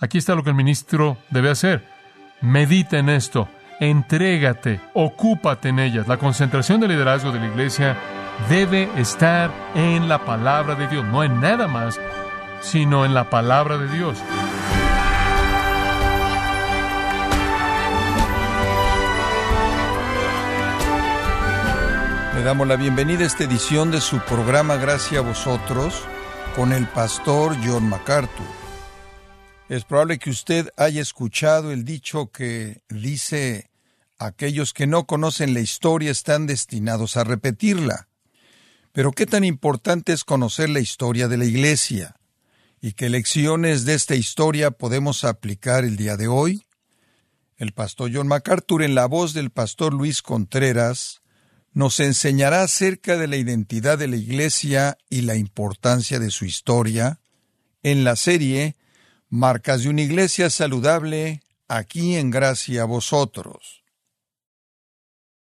Aquí está lo que el ministro debe hacer. Medita en esto, entrégate, ocúpate en ellas. La concentración del liderazgo de la iglesia debe estar en la palabra de Dios, no en nada más, sino en la palabra de Dios. Le damos la bienvenida a esta edición de su programa Gracias a vosotros con el pastor John MacArthur. Es probable que usted haya escuchado el dicho que dice aquellos que no conocen la historia están destinados a repetirla. Pero qué tan importante es conocer la historia de la Iglesia y qué lecciones de esta historia podemos aplicar el día de hoy. El pastor John MacArthur en la voz del pastor Luis Contreras nos enseñará acerca de la identidad de la Iglesia y la importancia de su historia en la serie Marcas de una Iglesia Saludable, aquí en Gracia a vosotros.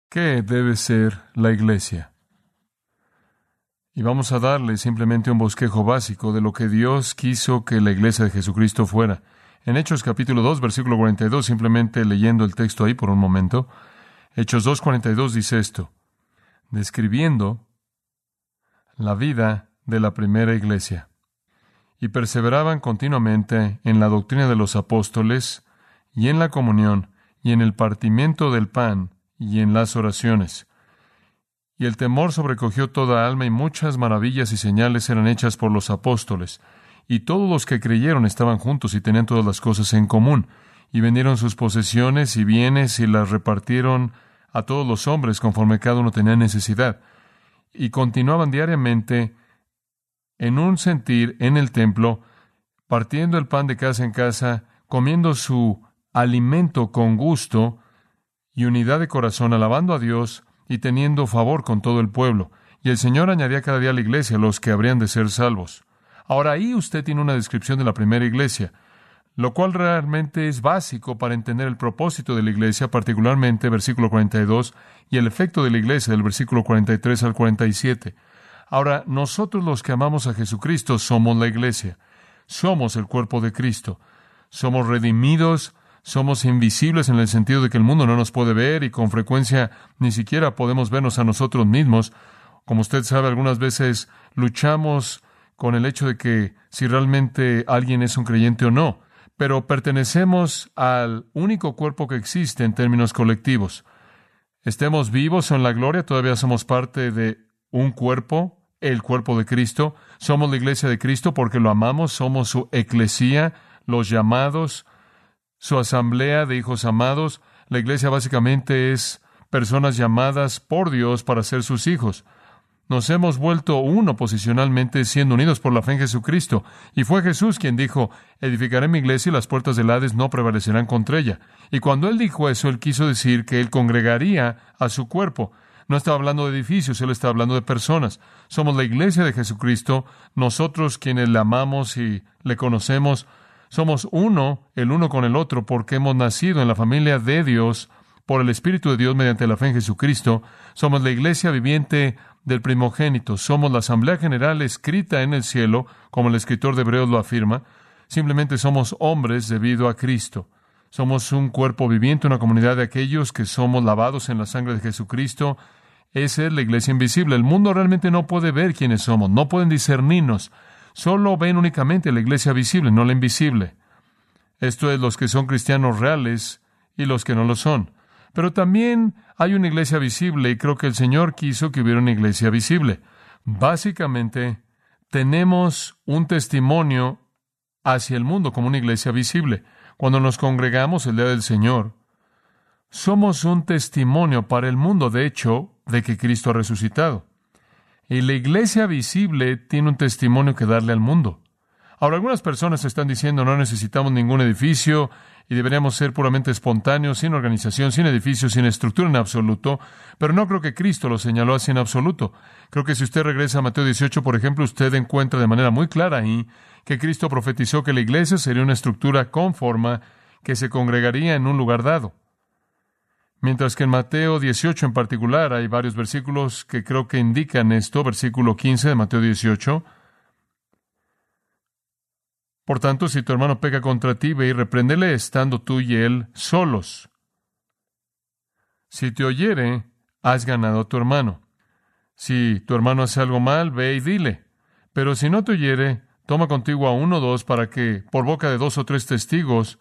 ¿Qué debe ser la Iglesia? Y vamos a darle simplemente un bosquejo básico de lo que Dios quiso que la Iglesia de Jesucristo fuera. En Hechos capítulo 2, versículo 42, simplemente leyendo el texto ahí por un momento, Hechos 2.42 dice esto describiendo la vida de la primera iglesia. Y perseveraban continuamente en la doctrina de los apóstoles, y en la comunión, y en el partimiento del pan, y en las oraciones. Y el temor sobrecogió toda alma, y muchas maravillas y señales eran hechas por los apóstoles. Y todos los que creyeron estaban juntos y tenían todas las cosas en común. Y vendieron sus posesiones y bienes y las repartieron a todos los hombres conforme cada uno tenía necesidad, y continuaban diariamente en un sentir en el templo, partiendo el pan de casa en casa, comiendo su alimento con gusto y unidad de corazón, alabando a Dios y teniendo favor con todo el pueblo. Y el Señor añadía cada día a la iglesia los que habrían de ser salvos. Ahora ahí usted tiene una descripción de la primera iglesia lo cual realmente es básico para entender el propósito de la iglesia, particularmente versículo 42 y el efecto de la iglesia del versículo 43 al 47. Ahora, nosotros los que amamos a Jesucristo somos la iglesia, somos el cuerpo de Cristo, somos redimidos, somos invisibles en el sentido de que el mundo no nos puede ver y con frecuencia ni siquiera podemos vernos a nosotros mismos. Como usted sabe, algunas veces luchamos con el hecho de que si realmente alguien es un creyente o no pero pertenecemos al único cuerpo que existe en términos colectivos. Estemos vivos o en la gloria, todavía somos parte de un cuerpo, el cuerpo de Cristo. Somos la iglesia de Cristo porque lo amamos, somos su eclesía, los llamados, su asamblea de hijos amados. La iglesia básicamente es personas llamadas por Dios para ser sus hijos. Nos hemos vuelto uno posicionalmente siendo unidos por la fe en Jesucristo. Y fue Jesús quien dijo, edificaré mi iglesia y las puertas del Hades no prevalecerán contra ella. Y cuando él dijo eso, él quiso decir que él congregaría a su cuerpo. No estaba hablando de edificios, él estaba hablando de personas. Somos la iglesia de Jesucristo, nosotros quienes le amamos y le conocemos, somos uno, el uno con el otro, porque hemos nacido en la familia de Dios por el Espíritu de Dios mediante la fe en Jesucristo. Somos la iglesia viviente del primogénito. Somos la Asamblea General escrita en el cielo, como el escritor de Hebreos lo afirma. Simplemente somos hombres debido a Cristo. Somos un cuerpo viviente, una comunidad de aquellos que somos lavados en la sangre de Jesucristo. Esa es la iglesia invisible. El mundo realmente no puede ver quiénes somos, no pueden discernirnos. Solo ven únicamente la iglesia visible, no la invisible. Esto es los que son cristianos reales y los que no lo son. Pero también hay una iglesia visible y creo que el Señor quiso que hubiera una iglesia visible. Básicamente, tenemos un testimonio hacia el mundo como una iglesia visible. Cuando nos congregamos el día del Señor, somos un testimonio para el mundo, de hecho, de que Cristo ha resucitado. Y la iglesia visible tiene un testimonio que darle al mundo. Ahora, algunas personas están diciendo no necesitamos ningún edificio y deberíamos ser puramente espontáneos, sin organización, sin edificio, sin estructura en absoluto, pero no creo que Cristo lo señaló así en absoluto. Creo que si usted regresa a Mateo 18, por ejemplo, usted encuentra de manera muy clara ahí que Cristo profetizó que la iglesia sería una estructura con forma que se congregaría en un lugar dado. Mientras que en Mateo 18 en particular hay varios versículos que creo que indican esto, versículo 15 de Mateo 18, Por tanto, si tu hermano peca contra ti, ve y repréndele estando tú y él solos. Si te oyere, has ganado a tu hermano. Si tu hermano hace algo mal, ve y dile. Pero si no te oyere, toma contigo a uno o dos para que, por boca de dos o tres testigos,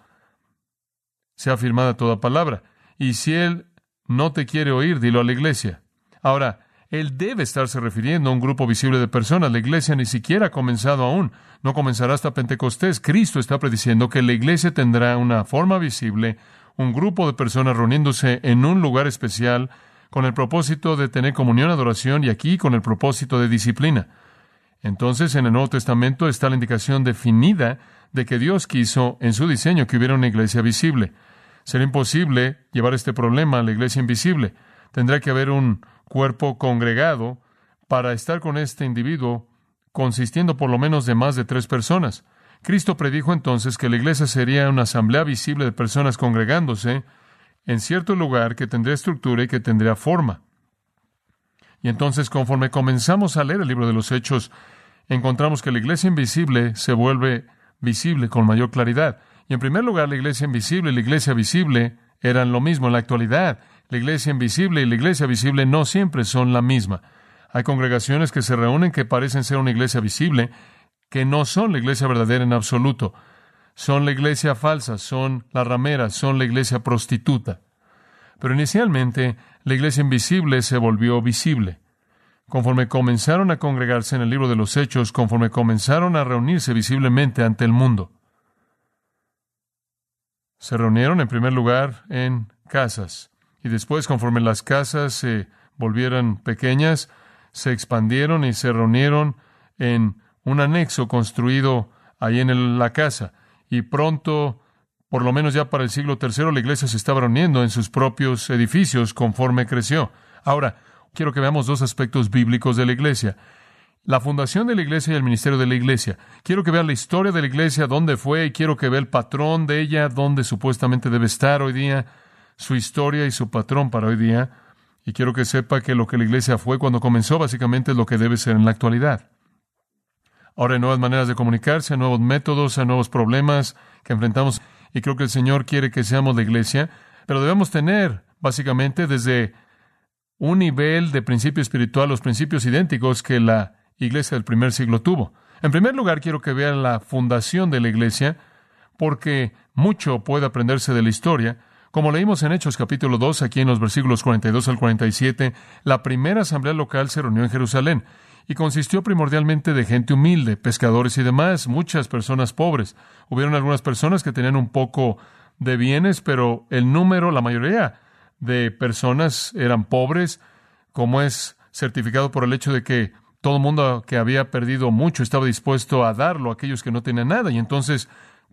sea afirmada toda palabra. Y si él no te quiere oír, dilo a la iglesia. Ahora, él debe estarse refiriendo a un grupo visible de personas. La iglesia ni siquiera ha comenzado aún. No comenzará hasta Pentecostés. Cristo está prediciendo que la iglesia tendrá una forma visible, un grupo de personas reuniéndose en un lugar especial con el propósito de tener comunión, adoración y aquí con el propósito de disciplina. Entonces, en el Nuevo Testamento está la indicación definida de que Dios quiso en su diseño que hubiera una iglesia visible. Será imposible llevar este problema a la iglesia invisible. Tendrá que haber un cuerpo congregado para estar con este individuo consistiendo por lo menos de más de tres personas. Cristo predijo entonces que la iglesia sería una asamblea visible de personas congregándose en cierto lugar que tendría estructura y que tendría forma. Y entonces, conforme comenzamos a leer el libro de los Hechos, encontramos que la iglesia invisible se vuelve visible con mayor claridad. Y en primer lugar, la iglesia invisible y la iglesia visible eran lo mismo en la actualidad. La iglesia invisible y la iglesia visible no siempre son la misma. Hay congregaciones que se reúnen que parecen ser una iglesia visible, que no son la iglesia verdadera en absoluto son la iglesia falsa, son la ramera, son la iglesia prostituta. Pero inicialmente la iglesia invisible se volvió visible. Conforme comenzaron a congregarse en el libro de los Hechos, conforme comenzaron a reunirse visiblemente ante el mundo. Se reunieron en primer lugar en casas y después, conforme las casas se volvieran pequeñas, se expandieron y se reunieron en un anexo construido ahí en la casa y pronto, por lo menos ya para el siglo III, la iglesia se estaba reuniendo en sus propios edificios conforme creció. Ahora, quiero que veamos dos aspectos bíblicos de la iglesia. La fundación de la iglesia y el ministerio de la iglesia. Quiero que vea la historia de la iglesia, dónde fue, y quiero que vea el patrón de ella, dónde supuestamente debe estar hoy día, su historia y su patrón para hoy día. Y quiero que sepa que lo que la iglesia fue cuando comenzó básicamente es lo que debe ser en la actualidad. Ahora hay nuevas maneras de comunicarse, nuevos métodos, hay nuevos problemas que enfrentamos y creo que el Señor quiere que seamos de iglesia, pero debemos tener básicamente desde un nivel de principio espiritual los principios idénticos que la iglesia del primer siglo tuvo. En primer lugar, quiero que vean la fundación de la iglesia, porque mucho puede aprenderse de la historia. Como leímos en Hechos capítulo 2, aquí en los versículos 42 al 47, la primera asamblea local se reunió en Jerusalén y consistió primordialmente de gente humilde, pescadores y demás, muchas personas pobres. Hubieron algunas personas que tenían un poco de bienes, pero el número, la mayoría de personas eran pobres, como es certificado por el hecho de que todo el mundo que había perdido mucho estaba dispuesto a darlo a aquellos que no tenían nada, y entonces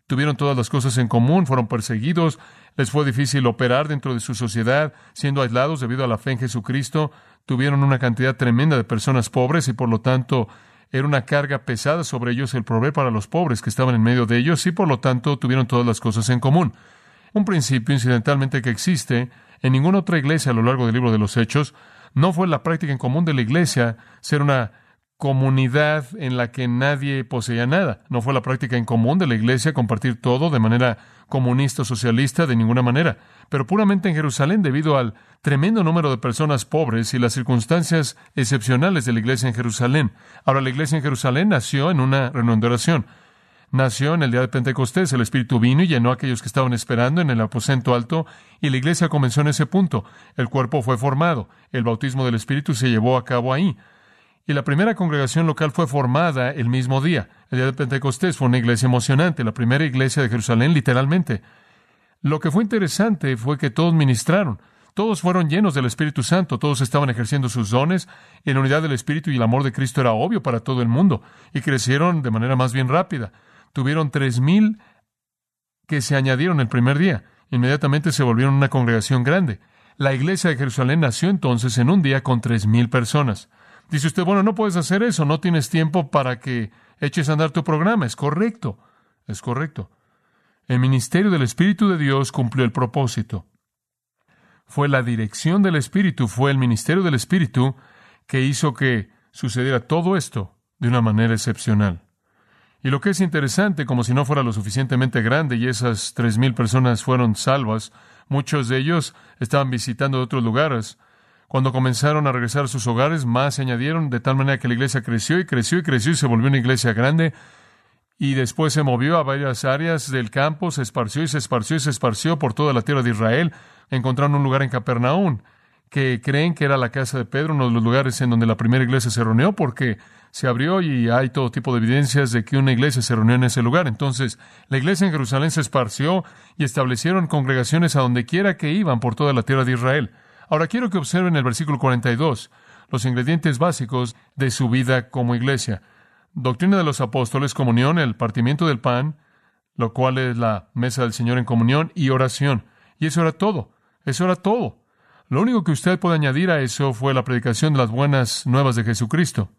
tuvieron todas las cosas en común, fueron perseguidos, les fue difícil operar dentro de su sociedad, siendo aislados debido a la fe en Jesucristo, tuvieron una cantidad tremenda de personas pobres y por lo tanto era una carga pesada sobre ellos el proveer para los pobres que estaban en medio de ellos y por lo tanto tuvieron todas las cosas en común. Un principio incidentalmente que existe en ninguna otra iglesia a lo largo del libro de los Hechos no fue la práctica en común de la iglesia ser una comunidad en la que nadie poseía nada. No fue la práctica en común de la iglesia compartir todo de manera comunista o socialista de ninguna manera, pero puramente en Jerusalén debido al tremendo número de personas pobres y las circunstancias excepcionales de la iglesia en Jerusalén. Ahora, la iglesia en Jerusalén nació en una reunión. Nació en el día de Pentecostés, el Espíritu vino y llenó a aquellos que estaban esperando en el aposento alto, y la iglesia comenzó en ese punto. El cuerpo fue formado, el bautismo del Espíritu se llevó a cabo ahí. Y la primera congregación local fue formada el mismo día. El día de Pentecostés fue una iglesia emocionante, la primera iglesia de Jerusalén, literalmente. Lo que fue interesante fue que todos ministraron. Todos fueron llenos del Espíritu Santo, todos estaban ejerciendo sus dones, y la unidad del Espíritu y el amor de Cristo era obvio para todo el mundo, y crecieron de manera más bien rápida. Tuvieron tres mil que se añadieron el primer día. Inmediatamente se volvieron una congregación grande. La iglesia de Jerusalén nació entonces en un día con tres mil personas. Dice usted, bueno, no puedes hacer eso, no tienes tiempo para que eches a andar tu programa. Es correcto, es correcto. El ministerio del Espíritu de Dios cumplió el propósito. Fue la dirección del Espíritu, fue el ministerio del Espíritu que hizo que sucediera todo esto de una manera excepcional. Y lo que es interesante, como si no fuera lo suficientemente grande y esas tres mil personas fueron salvas, muchos de ellos estaban visitando otros lugares. Cuando comenzaron a regresar a sus hogares, más se añadieron, de tal manera que la iglesia creció y creció y creció y se volvió una iglesia grande. Y después se movió a varias áreas del campo, se esparció y se esparció y se esparció por toda la tierra de Israel. Encontraron un lugar en Capernaum que creen que era la casa de Pedro, uno de los lugares en donde la primera iglesia se reunió, porque se abrió y hay todo tipo de evidencias de que una iglesia se reunió en ese lugar. Entonces, la iglesia en Jerusalén se esparció y establecieron congregaciones a donde quiera que iban por toda la tierra de Israel. Ahora quiero que observen el versículo 42, los ingredientes básicos de su vida como iglesia. Doctrina de los apóstoles, comunión, el partimiento del pan, lo cual es la mesa del Señor en comunión y oración. Y eso era todo. Eso era todo. Lo único que usted puede añadir a eso fue la predicación de las buenas nuevas de Jesucristo.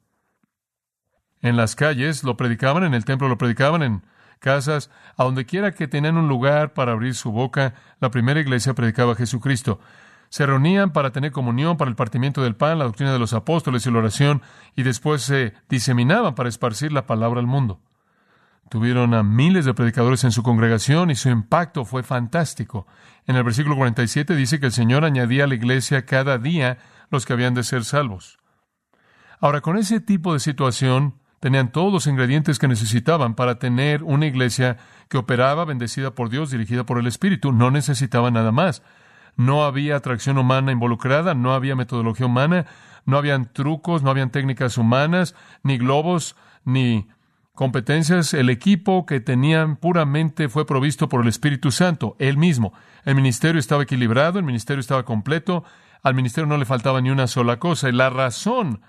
En las calles lo predicaban, en el templo lo predicaban, en casas, a donde quiera que tenían un lugar para abrir su boca, la primera iglesia predicaba a Jesucristo. Se reunían para tener comunión, para el partimiento del pan, la doctrina de los apóstoles y la oración, y después se diseminaban para esparcir la palabra al mundo. Tuvieron a miles de predicadores en su congregación y su impacto fue fantástico. En el versículo 47 dice que el Señor añadía a la iglesia cada día los que habían de ser salvos. Ahora, con ese tipo de situación, tenían todos los ingredientes que necesitaban para tener una iglesia que operaba, bendecida por Dios, dirigida por el Espíritu. No necesitaban nada más no había atracción humana involucrada, no había metodología humana, no habían trucos, no habían técnicas humanas, ni globos, ni competencias. El equipo que tenían puramente fue provisto por el Espíritu Santo, él mismo. El ministerio estaba equilibrado, el ministerio estaba completo, al ministerio no le faltaba ni una sola cosa. Y la razón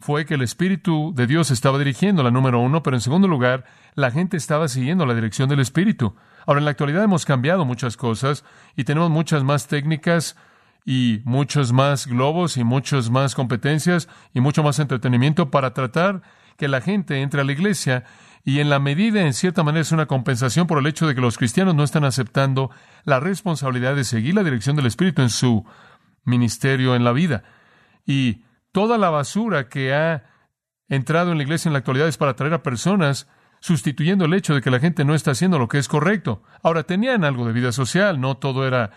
fue que el Espíritu de Dios estaba dirigiendo la número uno, pero en segundo lugar, la gente estaba siguiendo la dirección del Espíritu. Ahora, en la actualidad hemos cambiado muchas cosas y tenemos muchas más técnicas y muchos más globos y muchas más competencias y mucho más entretenimiento para tratar que la gente entre a la iglesia y en la medida, en cierta manera, es una compensación por el hecho de que los cristianos no están aceptando la responsabilidad de seguir la dirección del Espíritu en su ministerio en la vida. Y toda la basura que ha entrado en la iglesia en la actualidad es para atraer a personas sustituyendo el hecho de que la gente no está haciendo lo que es correcto. Ahora, tenían algo de vida social, no todo era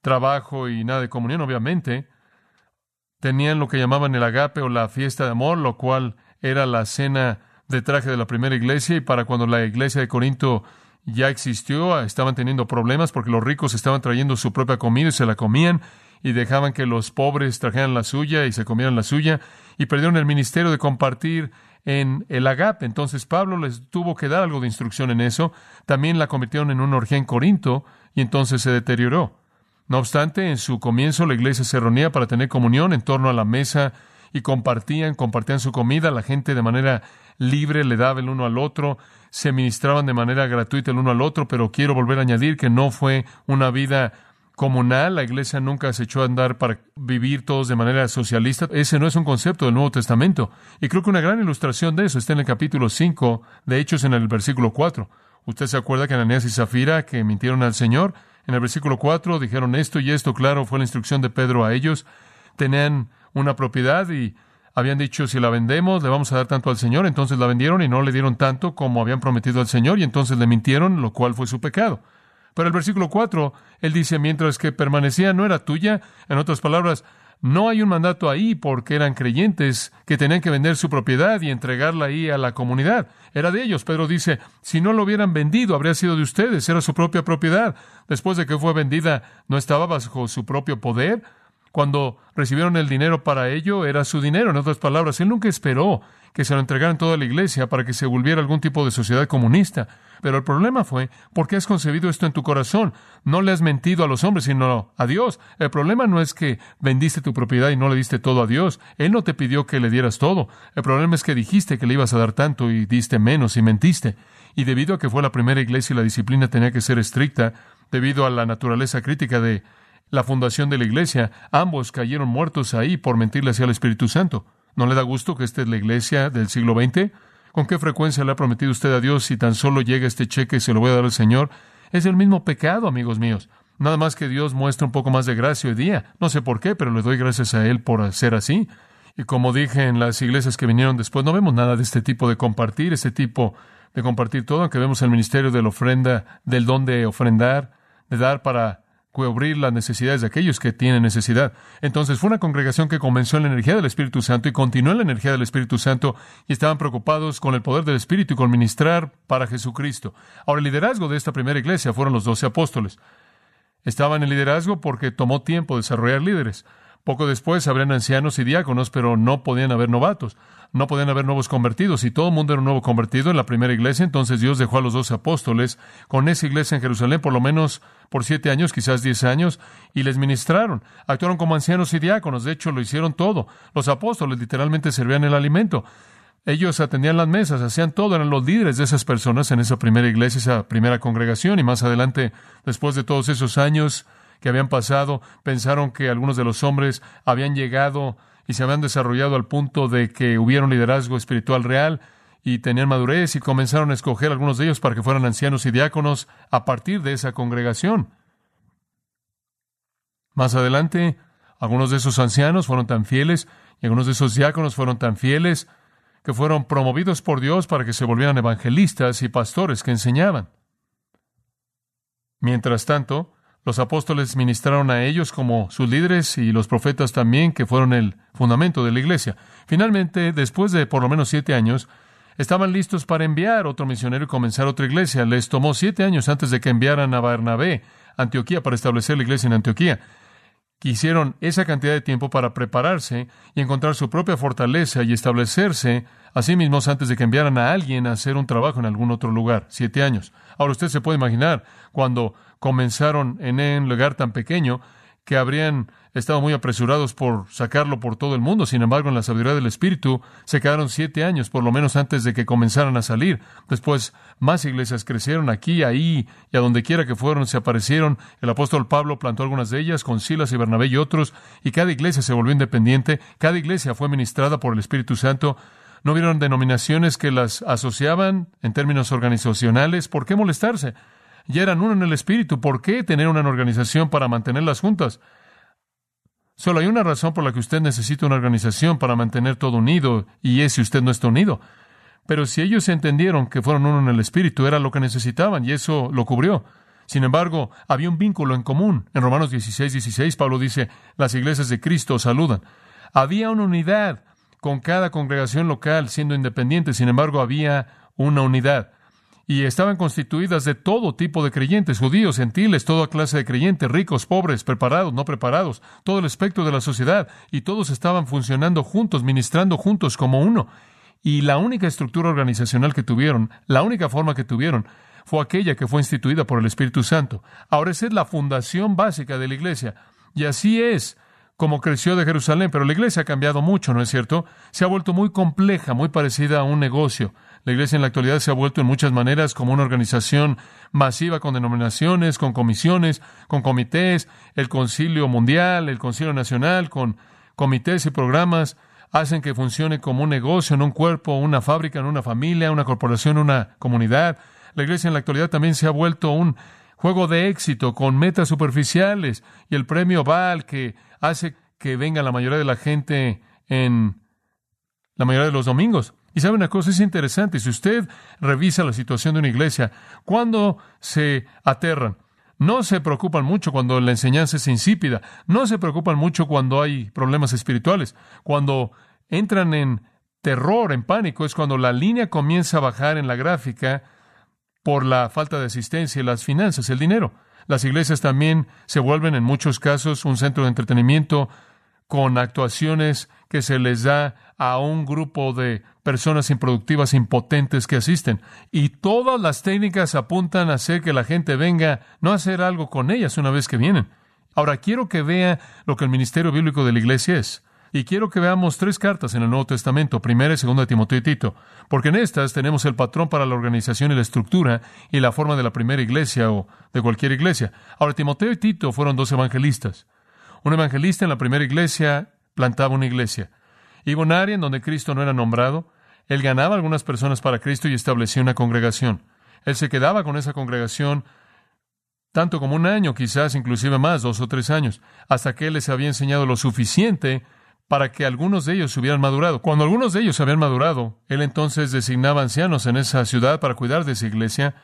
trabajo y nada de comunión, obviamente. Tenían lo que llamaban el agape o la fiesta de amor, lo cual era la cena de traje de la primera iglesia, y para cuando la iglesia de Corinto ya existió, estaban teniendo problemas porque los ricos estaban trayendo su propia comida y se la comían, y dejaban que los pobres trajeran la suya y se comieran la suya, y perdieron el ministerio de compartir en el agape. Entonces Pablo les tuvo que dar algo de instrucción en eso. También la convirtieron en una orgía en Corinto y entonces se deterioró. No obstante, en su comienzo la iglesia se reunía para tener comunión en torno a la mesa y compartían, compartían su comida. La gente de manera libre le daba el uno al otro, se ministraban de manera gratuita el uno al otro, pero quiero volver a añadir que no fue una vida comunal, la iglesia nunca se echó a andar para vivir todos de manera socialista. Ese no es un concepto del Nuevo Testamento. Y creo que una gran ilustración de eso está en el capítulo 5 de Hechos en el versículo 4. ¿Usted se acuerda que Ananías y Zafira, que mintieron al Señor, en el versículo 4 dijeron esto y esto, claro, fue la instrucción de Pedro a ellos. Tenían una propiedad y habían dicho, si la vendemos, le vamos a dar tanto al Señor. Entonces la vendieron y no le dieron tanto como habían prometido al Señor y entonces le mintieron, lo cual fue su pecado. Pero el versículo 4, él dice, mientras que permanecía no era tuya, en otras palabras, no hay un mandato ahí porque eran creyentes que tenían que vender su propiedad y entregarla ahí a la comunidad. Era de ellos. Pedro dice, si no lo hubieran vendido, habría sido de ustedes, era su propia propiedad. Después de que fue vendida, no estaba bajo su propio poder. Cuando recibieron el dinero para ello, era su dinero. En otras palabras, él nunca esperó que se lo entregaran toda la iglesia para que se volviera algún tipo de sociedad comunista. Pero el problema fue, ¿por qué has concebido esto en tu corazón? No le has mentido a los hombres, sino a Dios. El problema no es que vendiste tu propiedad y no le diste todo a Dios. Él no te pidió que le dieras todo. El problema es que dijiste que le ibas a dar tanto y diste menos y mentiste. Y debido a que fue la primera iglesia y la disciplina tenía que ser estricta, debido a la naturaleza crítica de la fundación de la iglesia, ambos cayeron muertos ahí por mentirle hacia el Espíritu Santo. ¿No le da gusto que esta es la iglesia del siglo XX? ¿Con qué frecuencia le ha prometido usted a Dios si tan solo llega este cheque y se lo voy a dar al Señor? Es el mismo pecado, amigos míos. Nada más que Dios muestra un poco más de gracia hoy día. No sé por qué, pero le doy gracias a Él por ser así. Y como dije en las iglesias que vinieron después, no vemos nada de este tipo de compartir, este tipo de compartir todo, aunque vemos el ministerio de la ofrenda, del don de ofrendar, de dar para cubrir las necesidades de aquellos que tienen necesidad. Entonces fue una congregación que comenzó en la energía del Espíritu Santo y continuó en la energía del Espíritu Santo y estaban preocupados con el poder del Espíritu y con ministrar para Jesucristo. Ahora, el liderazgo de esta primera iglesia fueron los doce apóstoles. Estaban en liderazgo porque tomó tiempo desarrollar líderes. Poco después habrían ancianos y diáconos, pero no podían haber novatos, no podían haber nuevos convertidos. Y todo el mundo era un nuevo convertido en la primera iglesia, entonces Dios dejó a los doce apóstoles con esa iglesia en Jerusalén por lo menos por siete años, quizás diez años, y les ministraron. Actuaron como ancianos y diáconos, de hecho lo hicieron todo. Los apóstoles literalmente servían el alimento. Ellos atendían las mesas, hacían todo, eran los líderes de esas personas en esa primera iglesia, esa primera congregación, y más adelante, después de todos esos años, que habían pasado, pensaron que algunos de los hombres habían llegado y se habían desarrollado al punto de que hubiera un liderazgo espiritual real y tenían madurez y comenzaron a escoger algunos de ellos para que fueran ancianos y diáconos a partir de esa congregación. Más adelante, algunos de esos ancianos fueron tan fieles y algunos de esos diáconos fueron tan fieles que fueron promovidos por Dios para que se volvieran evangelistas y pastores que enseñaban. Mientras tanto, los apóstoles ministraron a ellos como sus líderes y los profetas también, que fueron el fundamento de la iglesia. Finalmente, después de por lo menos siete años, estaban listos para enviar otro misionero y comenzar otra iglesia. Les tomó siete años antes de que enviaran a Bernabé a Antioquía para establecer la iglesia en Antioquía. Quisieron esa cantidad de tiempo para prepararse y encontrar su propia fortaleza y establecerse a sí mismos antes de que enviaran a alguien a hacer un trabajo en algún otro lugar. Siete años. Ahora usted se puede imaginar cuando comenzaron en un lugar tan pequeño que habrían estado muy apresurados por sacarlo por todo el mundo. Sin embargo, en la sabiduría del Espíritu se quedaron siete años, por lo menos antes de que comenzaran a salir. Después, más iglesias crecieron aquí, ahí y a donde quiera que fueron, se aparecieron. El apóstol Pablo plantó algunas de ellas con Silas y Bernabé y otros, y cada iglesia se volvió independiente. Cada iglesia fue ministrada por el Espíritu Santo. No vieron denominaciones que las asociaban en términos organizacionales. ¿Por qué molestarse? Ya eran uno en el espíritu. ¿Por qué tener una organización para mantenerlas juntas? Solo hay una razón por la que usted necesita una organización para mantener todo unido, y es si usted no está unido. Pero si ellos entendieron que fueron uno en el espíritu, era lo que necesitaban, y eso lo cubrió. Sin embargo, había un vínculo en común. En Romanos 16, 16, Pablo dice, las iglesias de Cristo saludan. Había una unidad con cada congregación local siendo independiente, sin embargo, había una unidad y estaban constituidas de todo tipo de creyentes, judíos, gentiles, toda clase de creyentes, ricos, pobres, preparados, no preparados, todo el espectro de la sociedad, y todos estaban funcionando juntos, ministrando juntos como uno. Y la única estructura organizacional que tuvieron, la única forma que tuvieron, fue aquella que fue instituida por el Espíritu Santo. Ahora esa es la fundación básica de la iglesia. Y así es como creció de Jerusalén, pero la iglesia ha cambiado mucho, ¿no es cierto? Se ha vuelto muy compleja, muy parecida a un negocio. La Iglesia en la actualidad se ha vuelto en muchas maneras como una organización masiva con denominaciones, con comisiones, con comités, el Concilio Mundial, el Concilio Nacional, con comités y programas, hacen que funcione como un negocio, en un cuerpo, una fábrica, en una familia, una corporación, una comunidad. La Iglesia en la actualidad también se ha vuelto un juego de éxito con metas superficiales y el premio Val que hace que venga la mayoría de la gente en la mayoría de los domingos. Y sabe una cosa, es interesante, si usted revisa la situación de una iglesia, cuando se aterran, no se preocupan mucho cuando la enseñanza es insípida, no se preocupan mucho cuando hay problemas espirituales, cuando entran en terror, en pánico, es cuando la línea comienza a bajar en la gráfica por la falta de asistencia y las finanzas, el dinero. Las iglesias también se vuelven en muchos casos un centro de entretenimiento con actuaciones que se les da a un grupo de personas improductivas, impotentes que asisten. Y todas las técnicas apuntan a hacer que la gente venga, no a hacer algo con ellas una vez que vienen. Ahora quiero que vea lo que el ministerio bíblico de la iglesia es. Y quiero que veamos tres cartas en el Nuevo Testamento, primera y segunda de Timoteo y Tito, porque en estas tenemos el patrón para la organización y la estructura y la forma de la primera iglesia o de cualquier iglesia. Ahora, Timoteo y Tito fueron dos evangelistas. Un evangelista en la primera iglesia plantaba una iglesia. Iba a un área en donde Cristo no era nombrado. Él ganaba algunas personas para Cristo y establecía una congregación. Él se quedaba con esa congregación tanto como un año, quizás inclusive más, dos o tres años, hasta que Él les había enseñado lo suficiente para que algunos de ellos hubieran madurado. Cuando algunos de ellos habían madurado, él entonces designaba ancianos en esa ciudad para cuidar de esa iglesia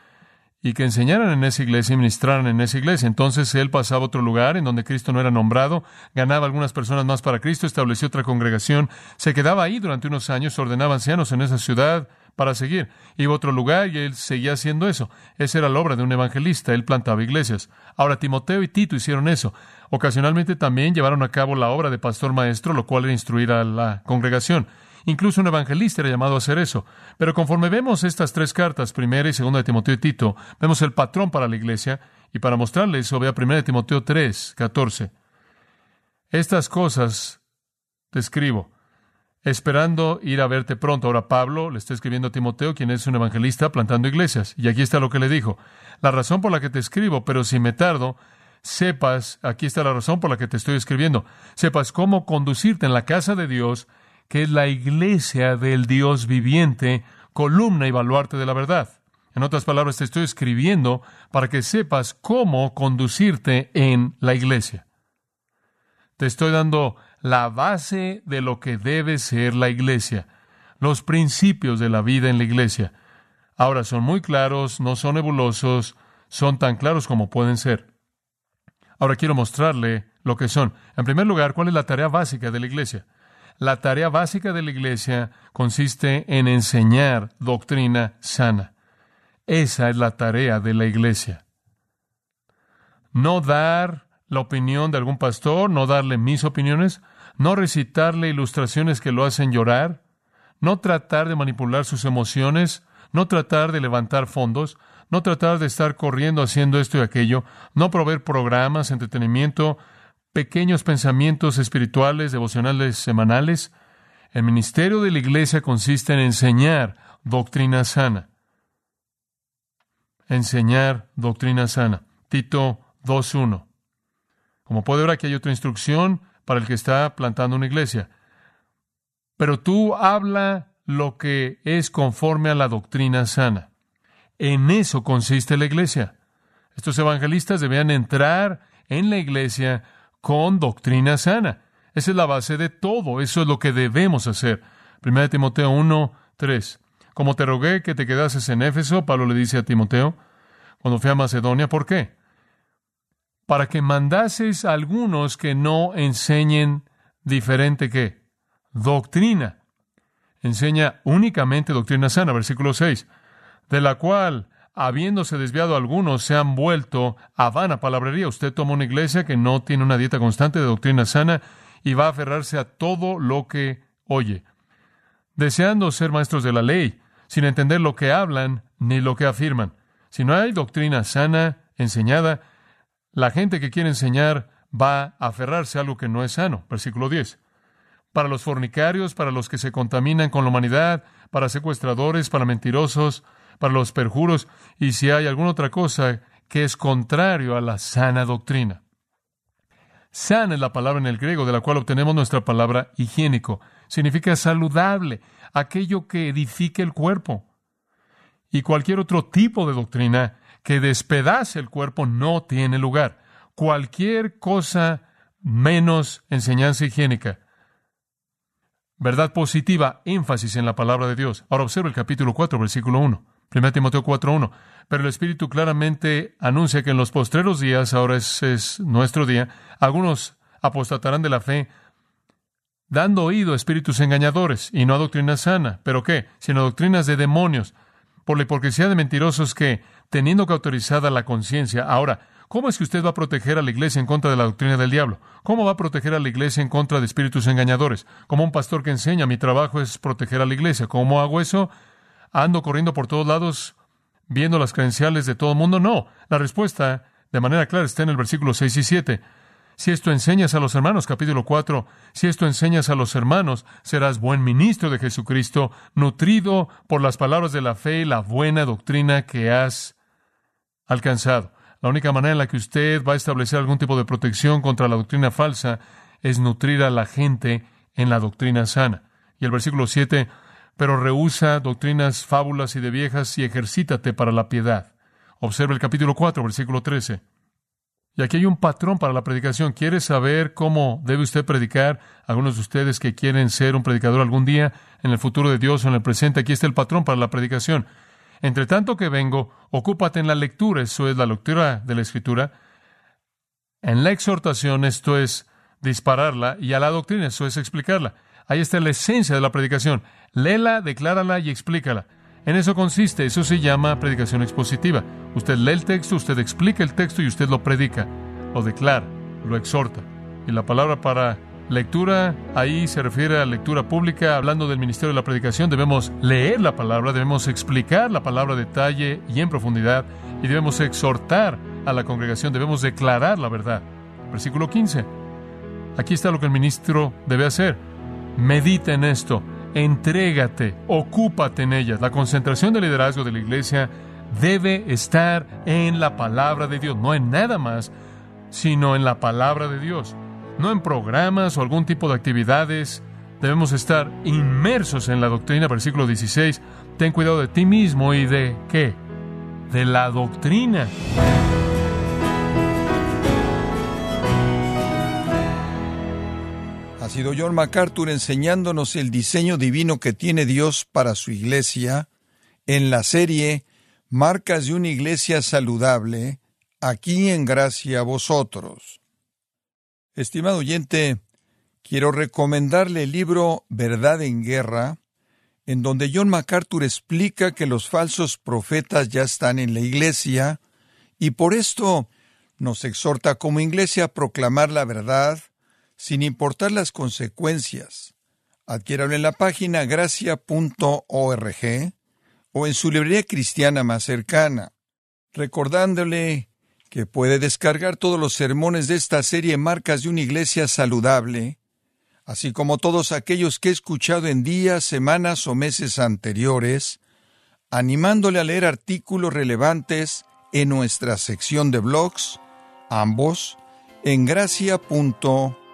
y que enseñaran en esa iglesia y ministraran en esa iglesia. Entonces él pasaba a otro lugar en donde Cristo no era nombrado, ganaba algunas personas más para Cristo, estableció otra congregación, se quedaba ahí durante unos años, ordenaba ancianos en esa ciudad para seguir. Iba a otro lugar y él seguía haciendo eso. Esa era la obra de un evangelista, él plantaba iglesias. Ahora Timoteo y Tito hicieron eso. Ocasionalmente también llevaron a cabo la obra de pastor maestro, lo cual era instruir a la congregación. Incluso un evangelista era llamado a hacer eso. Pero conforme vemos estas tres cartas, primera y segunda de Timoteo y Tito, vemos el patrón para la iglesia, y para mostrarle eso, vea primera de Timoteo 3, 14. Estas cosas te escribo, esperando ir a verte pronto. Ahora Pablo le está escribiendo a Timoteo, quien es un evangelista plantando iglesias. Y aquí está lo que le dijo. La razón por la que te escribo, pero si me tardo, sepas, aquí está la razón por la que te estoy escribiendo, sepas cómo conducirte en la casa de Dios, que es la iglesia del Dios viviente, columna y baluarte de la verdad. En otras palabras, te estoy escribiendo para que sepas cómo conducirte en la iglesia. Te estoy dando la base de lo que debe ser la iglesia, los principios de la vida en la iglesia. Ahora son muy claros, no son nebulosos, son tan claros como pueden ser. Ahora quiero mostrarle lo que son. En primer lugar, ¿cuál es la tarea básica de la iglesia? La tarea básica de la iglesia consiste en enseñar doctrina sana. Esa es la tarea de la iglesia. No dar la opinión de algún pastor, no darle mis opiniones, no recitarle ilustraciones que lo hacen llorar, no tratar de manipular sus emociones, no tratar de levantar fondos, no tratar de estar corriendo haciendo esto y aquello, no proveer programas, entretenimiento, pequeños pensamientos espirituales, devocionales semanales. El ministerio de la iglesia consiste en enseñar doctrina sana. Enseñar doctrina sana. Tito 2.1. Como puede ver, aquí hay otra instrucción para el que está plantando una iglesia. Pero tú habla lo que es conforme a la doctrina sana. En eso consiste la iglesia. Estos evangelistas debían entrar en la iglesia con doctrina sana. Esa es la base de todo. Eso es lo que debemos hacer. 1 Timoteo 1, 3. Como te rogué que te quedases en Éfeso, Pablo le dice a Timoteo, cuando fue a Macedonia, ¿por qué? Para que mandases a algunos que no enseñen diferente que doctrina. Enseña únicamente doctrina sana, versículo 6 de la cual, habiéndose desviado algunos, se han vuelto a vana palabrería. Usted toma una iglesia que no tiene una dieta constante de doctrina sana y va a aferrarse a todo lo que oye, deseando ser maestros de la ley, sin entender lo que hablan ni lo que afirman. Si no hay doctrina sana enseñada, la gente que quiere enseñar va a aferrarse a algo que no es sano. Versículo 10. Para los fornicarios, para los que se contaminan con la humanidad, para secuestradores, para mentirosos, para los perjuros y si hay alguna otra cosa que es contrario a la sana doctrina. Sana es la palabra en el griego de la cual obtenemos nuestra palabra higiénico. Significa saludable, aquello que edifique el cuerpo. Y cualquier otro tipo de doctrina que despedace el cuerpo no tiene lugar. Cualquier cosa menos enseñanza higiénica. Verdad positiva, énfasis en la palabra de Dios. Ahora observa el capítulo 4, versículo 1. 1 Timoteo 4.1. Pero el Espíritu claramente anuncia que en los postreros días, ahora es, nuestro día, algunos apostatarán de la fe, dando oído a espíritus engañadores y no a doctrina sana. ¿Pero qué? Sino doctrinas de demonios, por la hipocresía de mentirosos que, teniendo cauterizada la conciencia, ahora, ¿cómo es que usted va a proteger a la iglesia en contra de la doctrina del diablo? ¿Cómo va a proteger a la iglesia en contra de espíritus engañadores? Como un pastor que enseña, mi trabajo es proteger a la iglesia. ¿Cómo hago eso? ando corriendo por todos lados viendo las credenciales de todo el mundo. No, la respuesta de manera clara está en el versículo 6 y 7. Si esto enseñas a los hermanos, capítulo 4, si esto enseñas a los hermanos, serás buen ministro de Jesucristo, nutrido por las palabras de la fe y la buena doctrina que has alcanzado. La única manera en la que usted va a establecer algún tipo de protección contra la doctrina falsa es nutrir a la gente en la doctrina sana. Y el versículo 7, pero rehúsa doctrinas, fábulas y de viejas y ejercítate para la piedad. Observa el capítulo 4, versículo 13. Y aquí hay un patrón para la predicación. ¿Quiere saber cómo debe usted predicar? Algunos de ustedes que quieren ser un predicador algún día, en el futuro de Dios o en el presente, aquí está el patrón para la predicación. Entre tanto que vengo, ocúpate en la lectura, eso es la lectura de la Escritura. En la exhortación, esto es dispararla, y a la doctrina, eso es explicarla. Ahí está la esencia de la predicación. Léela, declárala y explícala. En eso consiste, eso se llama predicación expositiva. Usted lee el texto, usted explica el texto y usted lo predica, lo declara, lo exhorta. Y la palabra para lectura ahí se refiere a lectura pública, hablando del ministerio de la predicación, debemos leer la palabra, debemos explicar la palabra a detalle y en profundidad, y debemos exhortar a la congregación, debemos declarar la verdad. Versículo 15. Aquí está lo que el ministro debe hacer. Medita en esto, entrégate, ocúpate en ella. La concentración del liderazgo de la iglesia debe estar en la palabra de Dios, no en nada más, sino en la palabra de Dios, no en programas o algún tipo de actividades. Debemos estar inmersos en la doctrina, versículo 16. Ten cuidado de ti mismo y de qué? De la doctrina. Ha sido John MacArthur enseñándonos el diseño divino que tiene Dios para su iglesia en la serie Marcas de una iglesia saludable, aquí en gracia a vosotros. Estimado oyente, quiero recomendarle el libro Verdad en Guerra, en donde John MacArthur explica que los falsos profetas ya están en la iglesia y por esto nos exhorta como iglesia a proclamar la verdad sin importar las consecuencias. Adquiéralo en la página gracia.org o en su librería cristiana más cercana, recordándole que puede descargar todos los sermones de esta serie Marcas de una Iglesia Saludable, así como todos aquellos que he escuchado en días, semanas o meses anteriores, animándole a leer artículos relevantes en nuestra sección de blogs, ambos en gracia.org.